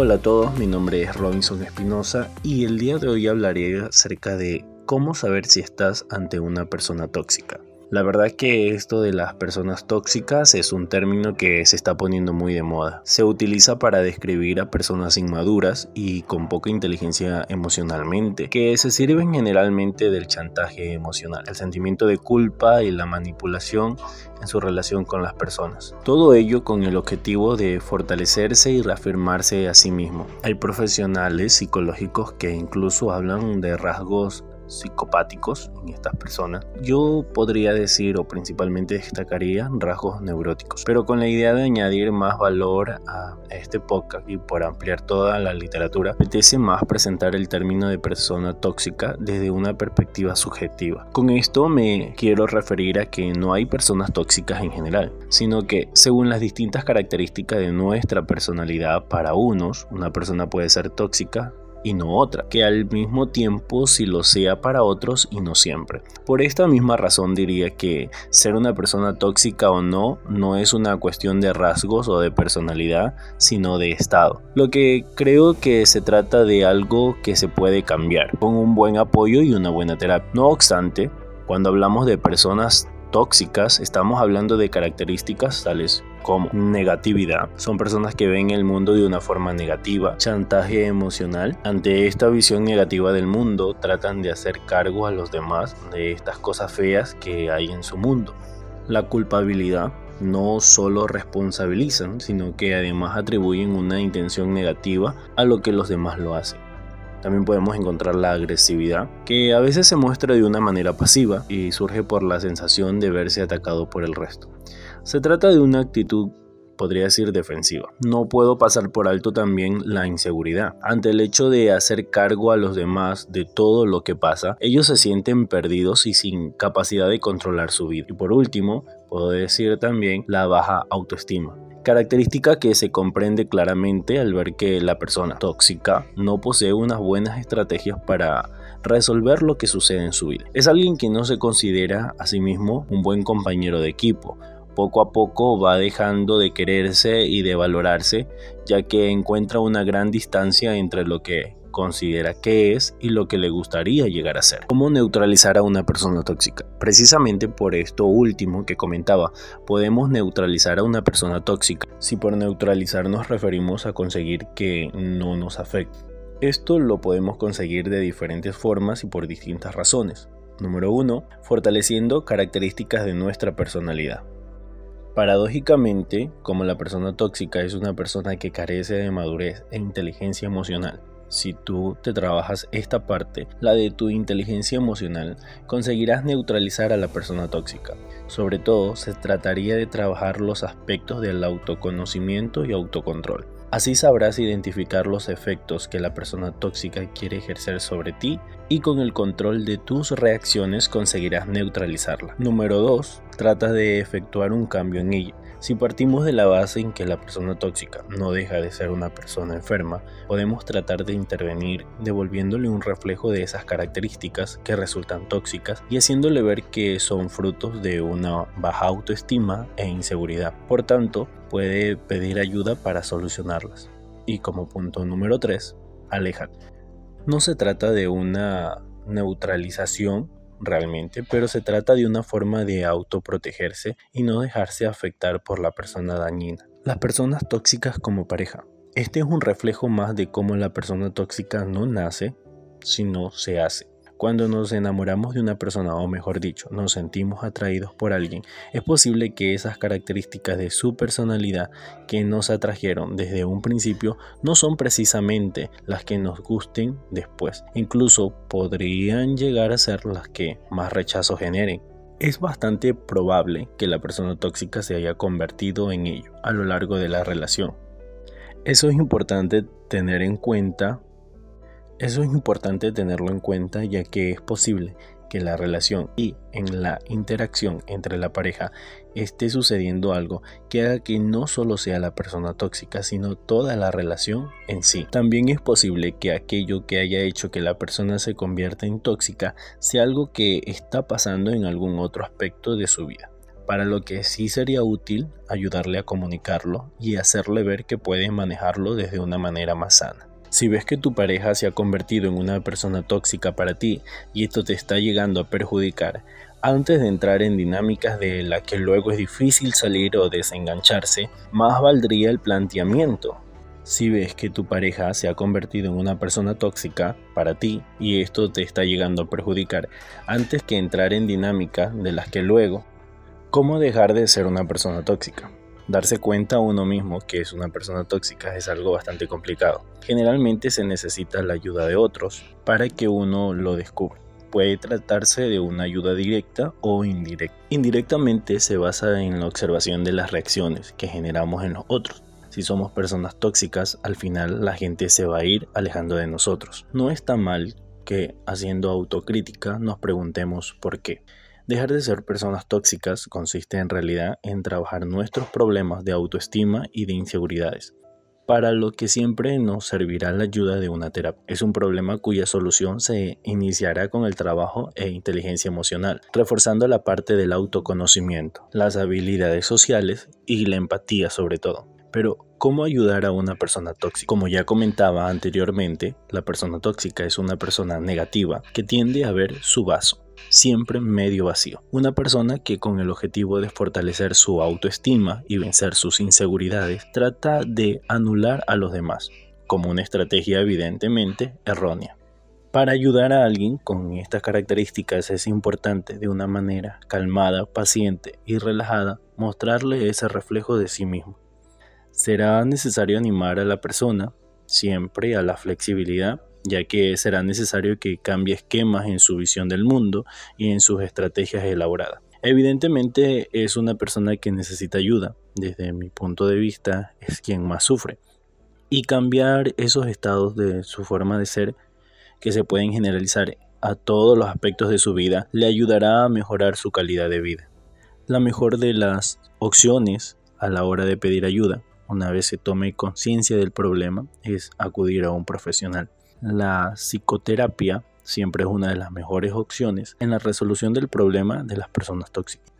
Hola a todos, mi nombre es Robinson Espinosa y el día de hoy hablaré acerca de cómo saber si estás ante una persona tóxica. La verdad que esto de las personas tóxicas es un término que se está poniendo muy de moda. Se utiliza para describir a personas inmaduras y con poca inteligencia emocionalmente, que se sirven generalmente del chantaje emocional, el sentimiento de culpa y la manipulación en su relación con las personas. Todo ello con el objetivo de fortalecerse y reafirmarse a sí mismo. Hay profesionales psicológicos que incluso hablan de rasgos psicopáticos en estas personas, yo podría decir o principalmente destacaría rasgos neuróticos, pero con la idea de añadir más valor a este podcast y por ampliar toda la literatura, apetece más presentar el término de persona tóxica desde una perspectiva subjetiva. Con esto me quiero referir a que no hay personas tóxicas en general, sino que según las distintas características de nuestra personalidad, para unos una persona puede ser tóxica y no otra, que al mismo tiempo si lo sea para otros y no siempre. Por esta misma razón diría que ser una persona tóxica o no no es una cuestión de rasgos o de personalidad, sino de estado. Lo que creo que se trata de algo que se puede cambiar con un buen apoyo y una buena terapia. No obstante, cuando hablamos de personas tóxicas, estamos hablando de características tales como negatividad. Son personas que ven el mundo de una forma negativa, chantaje emocional. Ante esta visión negativa del mundo, tratan de hacer cargo a los demás de estas cosas feas que hay en su mundo. La culpabilidad no solo responsabilizan, sino que además atribuyen una intención negativa a lo que los demás lo hacen. También podemos encontrar la agresividad, que a veces se muestra de una manera pasiva y surge por la sensación de verse atacado por el resto. Se trata de una actitud podría decir defensiva. No puedo pasar por alto también la inseguridad. Ante el hecho de hacer cargo a los demás de todo lo que pasa, ellos se sienten perdidos y sin capacidad de controlar su vida. Y por último, puedo decir también la baja autoestima característica que se comprende claramente al ver que la persona tóxica no posee unas buenas estrategias para resolver lo que sucede en su vida. Es alguien que no se considera a sí mismo un buen compañero de equipo. Poco a poco va dejando de quererse y de valorarse, ya que encuentra una gran distancia entre lo que considera que es y lo que le gustaría llegar a ser. ¿Cómo neutralizar a una persona tóxica? Precisamente por esto último que comentaba, podemos neutralizar a una persona tóxica. Si por neutralizar nos referimos a conseguir que no nos afecte. Esto lo podemos conseguir de diferentes formas y por distintas razones. Número 1. Fortaleciendo características de nuestra personalidad. Paradójicamente, como la persona tóxica es una persona que carece de madurez e inteligencia emocional, si tú te trabajas esta parte, la de tu inteligencia emocional, conseguirás neutralizar a la persona tóxica. Sobre todo, se trataría de trabajar los aspectos del autoconocimiento y autocontrol. Así sabrás identificar los efectos que la persona tóxica quiere ejercer sobre ti y con el control de tus reacciones conseguirás neutralizarla. Número 2. Trata de efectuar un cambio en ella. Si partimos de la base en que la persona tóxica no deja de ser una persona enferma, podemos tratar de intervenir devolviéndole un reflejo de esas características que resultan tóxicas y haciéndole ver que son frutos de una baja autoestima e inseguridad. Por tanto, puede pedir ayuda para solucionarlas. Y como punto número 3, aleja. No se trata de una neutralización realmente, pero se trata de una forma de autoprotegerse y no dejarse afectar por la persona dañina. Las personas tóxicas como pareja. Este es un reflejo más de cómo la persona tóxica no nace, sino se hace. Cuando nos enamoramos de una persona, o mejor dicho, nos sentimos atraídos por alguien, es posible que esas características de su personalidad que nos atrajeron desde un principio no son precisamente las que nos gusten después. Incluso podrían llegar a ser las que más rechazo generen. Es bastante probable que la persona tóxica se haya convertido en ello a lo largo de la relación. Eso es importante tener en cuenta eso es importante tenerlo en cuenta ya que es posible que la relación y en la interacción entre la pareja esté sucediendo algo que haga que no solo sea la persona tóxica, sino toda la relación en sí. También es posible que aquello que haya hecho que la persona se convierta en tóxica sea algo que está pasando en algún otro aspecto de su vida. para lo que sí sería útil ayudarle a comunicarlo y hacerle ver que puede manejarlo desde una manera más sana. Si ves que tu pareja se ha convertido en una persona tóxica para ti y esto te está llegando a perjudicar, antes de entrar en dinámicas de la que luego es difícil salir o desengancharse, más valdría el planteamiento. Si ves que tu pareja se ha convertido en una persona tóxica para ti y esto te está llegando a perjudicar, antes que entrar en dinámicas de las que luego ¿Cómo dejar de ser una persona tóxica? Darse cuenta a uno mismo que es una persona tóxica es algo bastante complicado. Generalmente se necesita la ayuda de otros para que uno lo descubra. Puede tratarse de una ayuda directa o indirecta. Indirectamente se basa en la observación de las reacciones que generamos en los otros. Si somos personas tóxicas, al final la gente se va a ir alejando de nosotros. No está mal que haciendo autocrítica nos preguntemos por qué. Dejar de ser personas tóxicas consiste en realidad en trabajar nuestros problemas de autoestima y de inseguridades, para lo que siempre nos servirá la ayuda de una terapia. Es un problema cuya solución se iniciará con el trabajo e inteligencia emocional, reforzando la parte del autoconocimiento, las habilidades sociales y la empatía sobre todo. Pero, ¿cómo ayudar a una persona tóxica? Como ya comentaba anteriormente, la persona tóxica es una persona negativa que tiende a ver su vaso siempre medio vacío. Una persona que con el objetivo de fortalecer su autoestima y vencer sus inseguridades trata de anular a los demás, como una estrategia evidentemente errónea. Para ayudar a alguien con estas características es importante de una manera calmada, paciente y relajada mostrarle ese reflejo de sí mismo. Será necesario animar a la persona siempre a la flexibilidad ya que será necesario que cambie esquemas en su visión del mundo y en sus estrategias elaboradas. Evidentemente es una persona que necesita ayuda, desde mi punto de vista es quien más sufre, y cambiar esos estados de su forma de ser que se pueden generalizar a todos los aspectos de su vida le ayudará a mejorar su calidad de vida. La mejor de las opciones a la hora de pedir ayuda, una vez se tome conciencia del problema, es acudir a un profesional. La psicoterapia siempre es una de las mejores opciones en la resolución del problema de las personas tóxicas.